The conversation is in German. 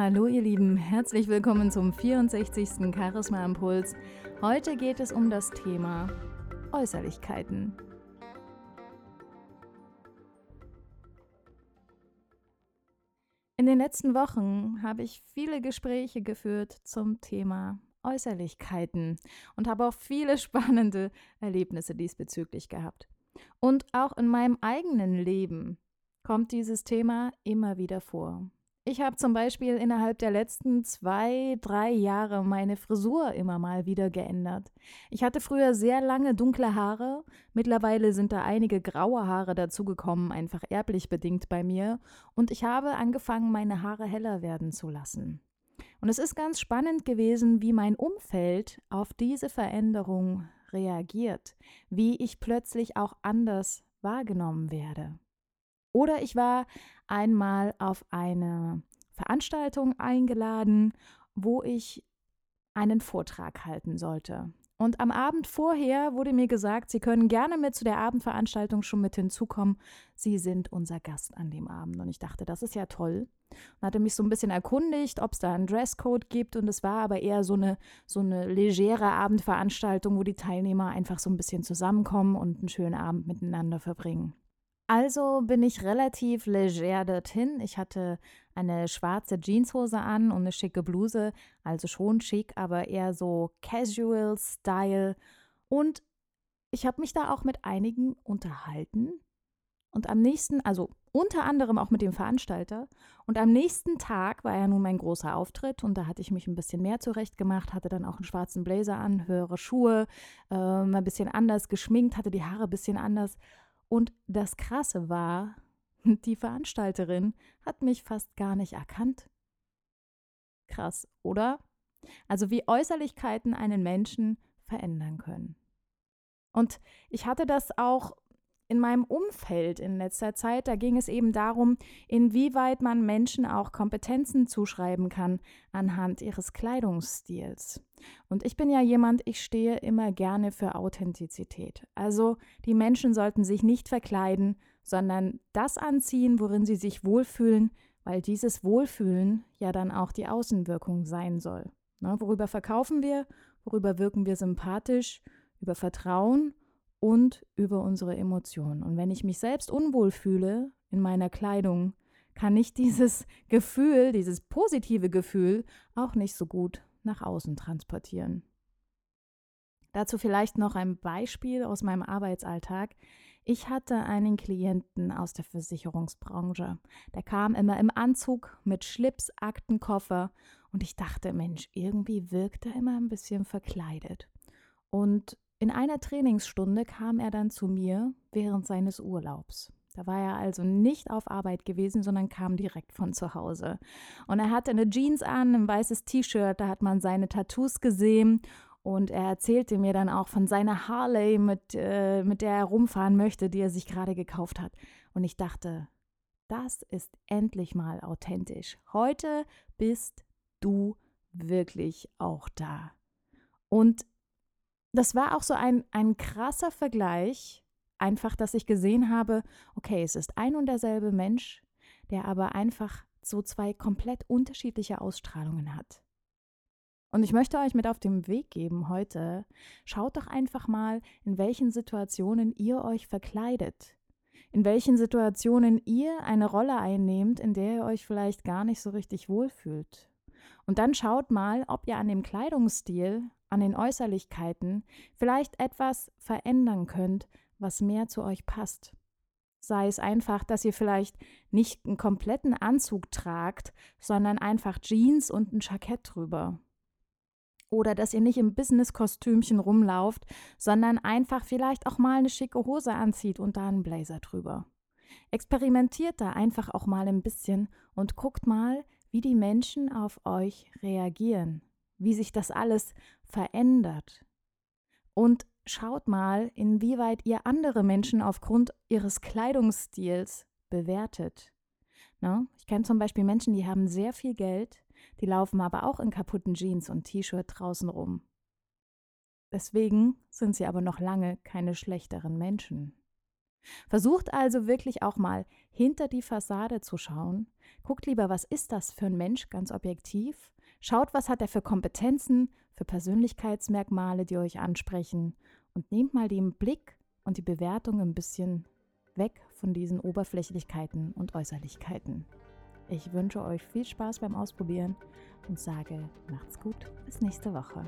Hallo ihr Lieben, herzlich willkommen zum 64. Charisma Impuls. Heute geht es um das Thema Äußerlichkeiten. In den letzten Wochen habe ich viele Gespräche geführt zum Thema Äußerlichkeiten und habe auch viele spannende Erlebnisse diesbezüglich gehabt. Und auch in meinem eigenen Leben kommt dieses Thema immer wieder vor. Ich habe zum Beispiel innerhalb der letzten zwei, drei Jahre meine Frisur immer mal wieder geändert. Ich hatte früher sehr lange dunkle Haare, mittlerweile sind da einige graue Haare dazugekommen, einfach erblich bedingt bei mir, und ich habe angefangen, meine Haare heller werden zu lassen. Und es ist ganz spannend gewesen, wie mein Umfeld auf diese Veränderung reagiert, wie ich plötzlich auch anders wahrgenommen werde. Oder ich war einmal auf eine Veranstaltung eingeladen, wo ich einen Vortrag halten sollte. Und am Abend vorher wurde mir gesagt, Sie können gerne mit zu der Abendveranstaltung schon mit hinzukommen. Sie sind unser Gast an dem Abend. Und ich dachte, das ist ja toll. Und hatte mich so ein bisschen erkundigt, ob es da einen Dresscode gibt. Und es war aber eher so eine, so eine legere Abendveranstaltung, wo die Teilnehmer einfach so ein bisschen zusammenkommen und einen schönen Abend miteinander verbringen. Also bin ich relativ leger dorthin. Ich hatte eine schwarze Jeanshose an und eine schicke Bluse, also schon schick, aber eher so Casual Style. Und ich habe mich da auch mit einigen unterhalten. Und am nächsten, also unter anderem auch mit dem Veranstalter. Und am nächsten Tag war ja nun mein großer Auftritt und da hatte ich mich ein bisschen mehr zurechtgemacht, hatte dann auch einen schwarzen Blazer an, höhere Schuhe, äh, ein bisschen anders geschminkt, hatte die Haare ein bisschen anders. Und das Krasse war, die Veranstalterin hat mich fast gar nicht erkannt. Krass, oder? Also wie Äußerlichkeiten einen Menschen verändern können. Und ich hatte das auch in meinem Umfeld in letzter Zeit, da ging es eben darum, inwieweit man Menschen auch Kompetenzen zuschreiben kann anhand ihres Kleidungsstils. Und ich bin ja jemand, ich stehe immer gerne für Authentizität. Also die Menschen sollten sich nicht verkleiden, sondern das anziehen, worin sie sich wohlfühlen, weil dieses Wohlfühlen ja dann auch die Außenwirkung sein soll. Ne, worüber verkaufen wir? Worüber wirken wir sympathisch? Über Vertrauen und über unsere Emotionen. Und wenn ich mich selbst unwohl fühle in meiner Kleidung, kann ich dieses Gefühl, dieses positive Gefühl auch nicht so gut nach außen transportieren. Dazu vielleicht noch ein Beispiel aus meinem Arbeitsalltag. Ich hatte einen Klienten aus der Versicherungsbranche. Der kam immer im Anzug mit Schlips, Aktenkoffer und ich dachte, Mensch, irgendwie wirkt er immer ein bisschen verkleidet. Und in einer Trainingsstunde kam er dann zu mir während seines Urlaubs. Da war er also nicht auf Arbeit gewesen, sondern kam direkt von zu Hause. Und er hatte eine Jeans an, ein weißes T-Shirt, da hat man seine Tattoos gesehen. Und er erzählte mir dann auch von seiner Harley, mit, äh, mit der er rumfahren möchte, die er sich gerade gekauft hat. Und ich dachte, das ist endlich mal authentisch. Heute bist du wirklich auch da. Und das war auch so ein, ein krasser Vergleich, einfach, dass ich gesehen habe, okay, es ist ein und derselbe Mensch, der aber einfach so zwei komplett unterschiedliche Ausstrahlungen hat. Und ich möchte euch mit auf den Weg geben heute, schaut doch einfach mal, in welchen Situationen ihr euch verkleidet, in welchen Situationen ihr eine Rolle einnehmt, in der ihr euch vielleicht gar nicht so richtig wohlfühlt. Und dann schaut mal, ob ihr an dem Kleidungsstil an den Äußerlichkeiten vielleicht etwas verändern könnt, was mehr zu euch passt. Sei es einfach, dass ihr vielleicht nicht einen kompletten Anzug tragt, sondern einfach Jeans und ein Jackett drüber. Oder dass ihr nicht im Business-Kostümchen rumlauft, sondern einfach vielleicht auch mal eine schicke Hose anzieht und da einen Blazer drüber. Experimentiert da einfach auch mal ein bisschen und guckt mal, wie die Menschen auf euch reagieren wie sich das alles verändert. Und schaut mal, inwieweit ihr andere Menschen aufgrund ihres Kleidungsstils bewertet. Na, ich kenne zum Beispiel Menschen, die haben sehr viel Geld, die laufen aber auch in kaputten Jeans und T-Shirt draußen rum. Deswegen sind sie aber noch lange keine schlechteren Menschen. Versucht also wirklich auch mal hinter die Fassade zu schauen. Guckt lieber, was ist das für ein Mensch ganz objektiv. Schaut, was hat er für Kompetenzen, für Persönlichkeitsmerkmale, die euch ansprechen. Und nehmt mal den Blick und die Bewertung ein bisschen weg von diesen Oberflächlichkeiten und Äußerlichkeiten. Ich wünsche euch viel Spaß beim Ausprobieren und sage, macht's gut, bis nächste Woche.